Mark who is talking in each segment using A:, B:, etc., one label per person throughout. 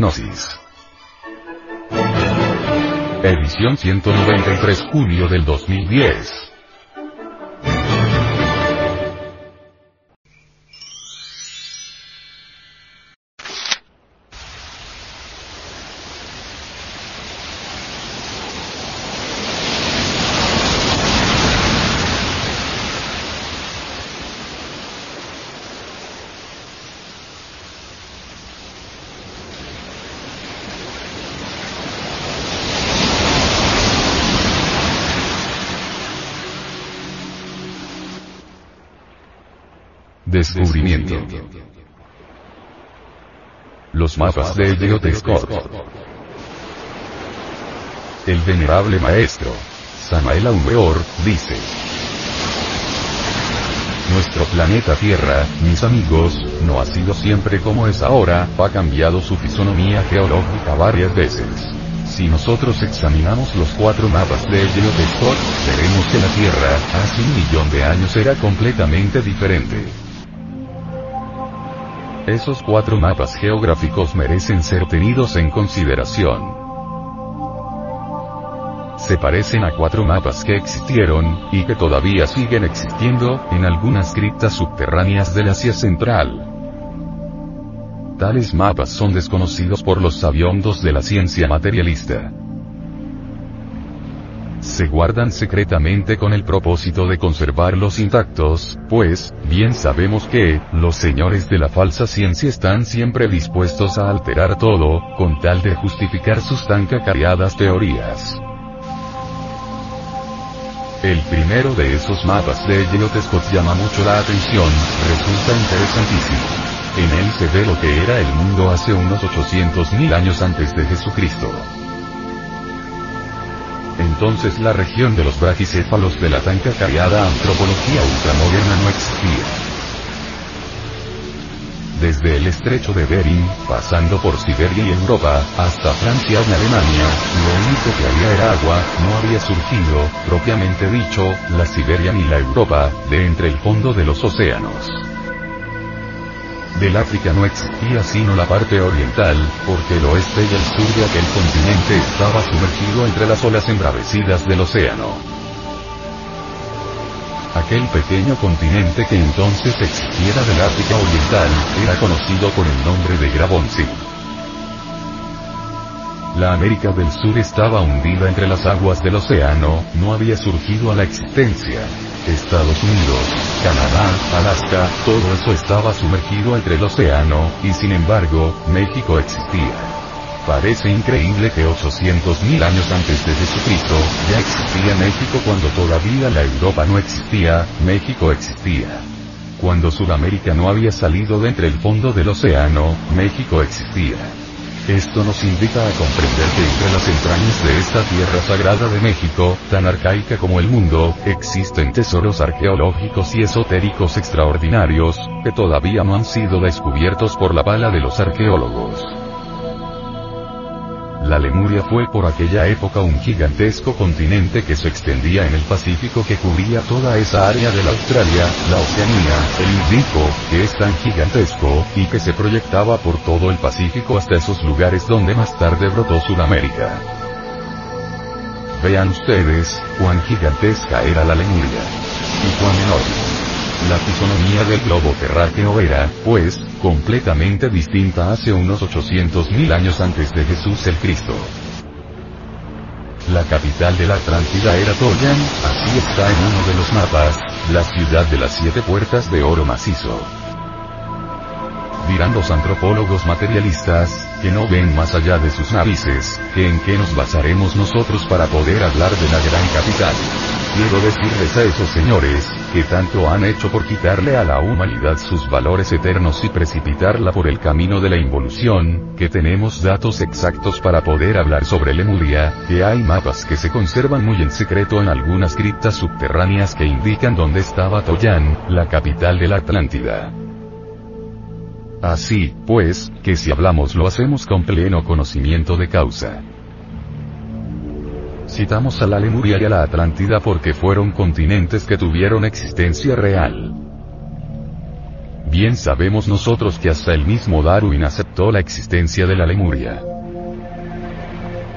A: Gnosis. Edición 193 julio del 2010. Descubrimiento. Los mapas de Elliot Scott. El venerable maestro, Samael Aumeor, dice. Nuestro planeta Tierra, mis amigos, no ha sido siempre como es ahora, ha cambiado su fisonomía geológica varias veces. Si nosotros examinamos los cuatro mapas de Elliot Scott, veremos que la Tierra, hace un millón de años era completamente diferente. Esos cuatro mapas geográficos merecen ser tenidos en consideración. Se parecen a cuatro mapas que existieron, y que todavía siguen existiendo, en algunas criptas subterráneas del Asia Central. Tales mapas son desconocidos por los sabiondos de la ciencia materialista se guardan secretamente con el propósito de conservarlos intactos, pues, bien sabemos que, los señores de la falsa ciencia están siempre dispuestos a alterar todo, con tal de justificar sus tan cacareadas teorías. El primero de esos mapas de Elliot Scott llama mucho la atención, resulta interesantísimo. En él se ve lo que era el mundo hace unos 800.000 años antes de Jesucristo. Entonces la región de los brachicéfalos de la tan cacareada antropología ultramoderna no existía. Desde el estrecho de Bering, pasando por Siberia y Europa, hasta Francia y Alemania, lo único que había era agua, no había surgido, propiamente dicho, la Siberia ni la Europa, de entre el fondo de los océanos. Del África no existía sino la parte oriental, porque el oeste y el sur de aquel continente estaba sumergido entre las olas embravecidas del océano. Aquel pequeño continente que entonces existiera del África Oriental, era conocido por el nombre de Grabonsi. La América del Sur estaba hundida entre las aguas del océano, no había surgido a la existencia. Estados Unidos, Canadá, Alaska, todo eso estaba sumergido entre el océano, y sin embargo, México existía. Parece increíble que 800.000 años antes de Jesucristo, ya existía México cuando todavía la Europa no existía, México existía. Cuando Sudamérica no había salido de entre el fondo del océano, México existía. Esto nos invita a comprender que entre las entrañas de esta tierra sagrada de México, tan arcaica como el mundo, existen tesoros arqueológicos y esotéricos extraordinarios, que todavía no han sido descubiertos por la bala de los arqueólogos. La Lemuria fue por aquella época un gigantesco continente que se extendía en el Pacífico que cubría toda esa área de la Australia, la Oceanía, el Índico, que es tan gigantesco, y que se proyectaba por todo el Pacífico hasta esos lugares donde más tarde brotó Sudamérica. Vean ustedes, cuán gigantesca era la Lemuria. Y cuán enorme. La fisonomía del globo terráqueo era, pues, completamente distinta hace unos 800.000 años antes de Jesús el Cristo. La capital de la Atlántida era Toyan, así está en uno de los mapas, la ciudad de las siete puertas de oro macizo. Dirán los antropólogos materialistas, que no ven más allá de sus narices, que en qué nos basaremos nosotros para poder hablar de la gran capital. Quiero decirles a esos señores, que tanto han hecho por quitarle a la humanidad sus valores eternos y precipitarla por el camino de la involución, que tenemos datos exactos para poder hablar sobre Lemuria, que hay mapas que se conservan muy en secreto en algunas criptas subterráneas que indican dónde estaba Toyan, la capital de la Atlántida. Así, pues, que si hablamos lo hacemos con pleno conocimiento de causa. Citamos a la Lemuria y a la Atlántida porque fueron continentes que tuvieron existencia real. Bien sabemos nosotros que hasta el mismo Darwin aceptó la existencia de la Lemuria.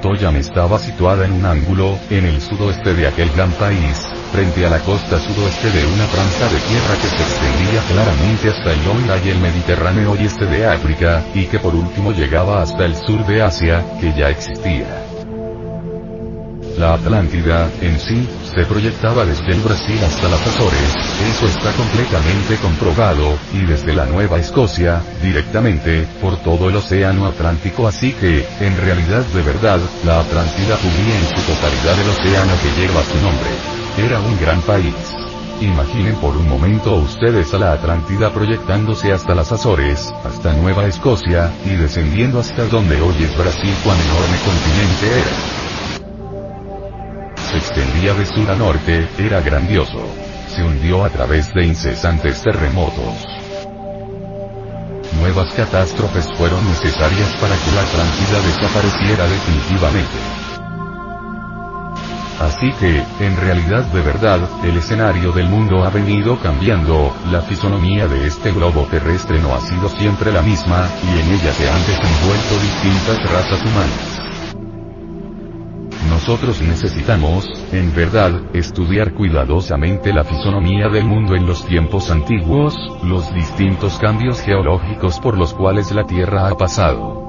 A: Toyam estaba situada en un ángulo, en el sudoeste de aquel gran país, frente a la costa sudoeste de una franja de tierra que se extendía claramente hasta el Longa y el Mediterráneo y este de África, y que por último llegaba hasta el sur de Asia, que ya existía. La Atlántida, en sí, se proyectaba desde el Brasil hasta las Azores, eso está completamente comprobado, y desde la Nueva Escocia, directamente, por todo el Océano Atlántico así que, en realidad de verdad, la Atlántida cubría en su totalidad el océano que lleva su nombre. País. Imaginen por un momento ustedes a la Atlántida proyectándose hasta las Azores, hasta Nueva Escocia, y descendiendo hasta donde hoy es Brasil cuán enorme continente era se extendía de sur a norte, era grandioso. Se hundió a través de incesantes terremotos. Nuevas catástrofes fueron necesarias para que la Atlántida desapareciera definitivamente. Así que, en realidad de verdad, el escenario del mundo ha venido cambiando, la fisonomía de este globo terrestre no ha sido siempre la misma, y en ella se han desenvuelto distintas razas humanas. Nosotros necesitamos, en verdad, estudiar cuidadosamente la fisonomía del mundo en los tiempos antiguos, los distintos cambios geológicos por los cuales la Tierra ha pasado.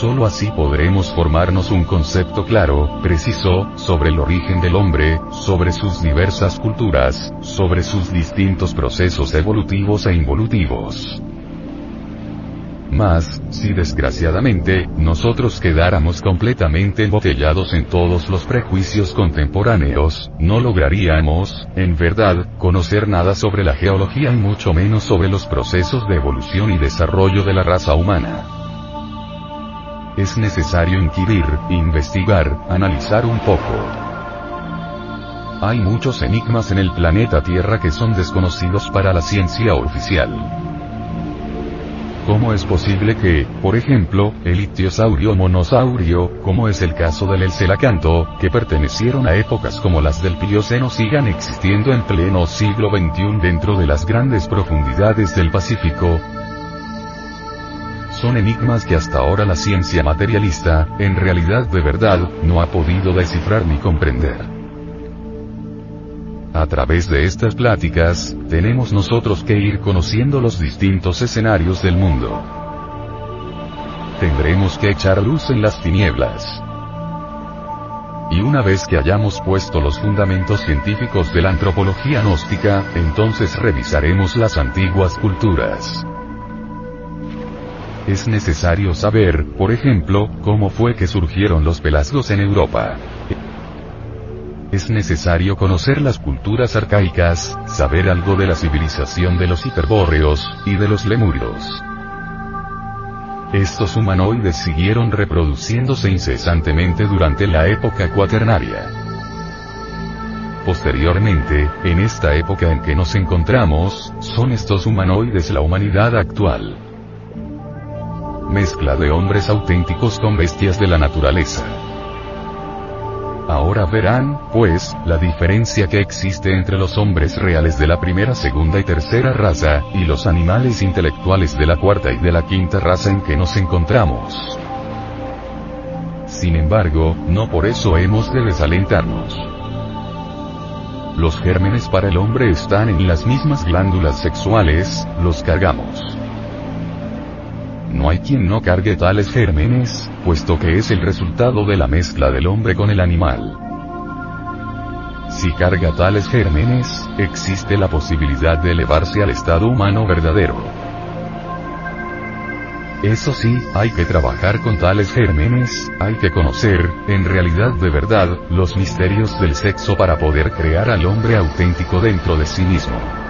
A: Solo así podremos formarnos un concepto claro, preciso, sobre el origen del hombre, sobre sus diversas culturas, sobre sus distintos procesos evolutivos e involutivos. Mas, si desgraciadamente, nosotros quedáramos completamente embotellados en todos los prejuicios contemporáneos, no lograríamos, en verdad, conocer nada sobre la geología y mucho menos sobre los procesos de evolución y desarrollo de la raza humana. Es necesario inquirir, investigar, analizar un poco. Hay muchos enigmas en el planeta Tierra que son desconocidos para la ciencia oficial. ¿Cómo es posible que, por ejemplo, el ictiosaurio monosaurio, como es el caso del Elcelacanto, que pertenecieron a épocas como las del Plioceno sigan existiendo en pleno siglo XXI dentro de las grandes profundidades del Pacífico? Son enigmas que hasta ahora la ciencia materialista, en realidad de verdad, no ha podido descifrar ni comprender. A través de estas pláticas, tenemos nosotros que ir conociendo los distintos escenarios del mundo. Tendremos que echar luz en las tinieblas. Y una vez que hayamos puesto los fundamentos científicos de la antropología gnóstica, entonces revisaremos las antiguas culturas. Es necesario saber, por ejemplo, cómo fue que surgieron los pelasgos en Europa es necesario conocer las culturas arcaicas, saber algo de la civilización de los hiperbóreos, y de los lemurios. Estos humanoides siguieron reproduciéndose incesantemente durante la época cuaternaria. Posteriormente, en esta época en que nos encontramos, son estos humanoides la humanidad actual. Mezcla de hombres auténticos con bestias de la naturaleza. Ahora verán, pues, la diferencia que existe entre los hombres reales de la primera, segunda y tercera raza, y los animales intelectuales de la cuarta y de la quinta raza en que nos encontramos. Sin embargo, no por eso hemos de desalentarnos. Los gérmenes para el hombre están en las mismas glándulas sexuales, los cargamos. Hay quien no cargue tales gérmenes, puesto que es el resultado de la mezcla del hombre con el animal. Si carga tales gérmenes, existe la posibilidad de elevarse al estado humano verdadero. Eso sí, hay que trabajar con tales gérmenes, hay que conocer, en realidad de verdad, los misterios del sexo para poder crear al hombre auténtico dentro de sí mismo.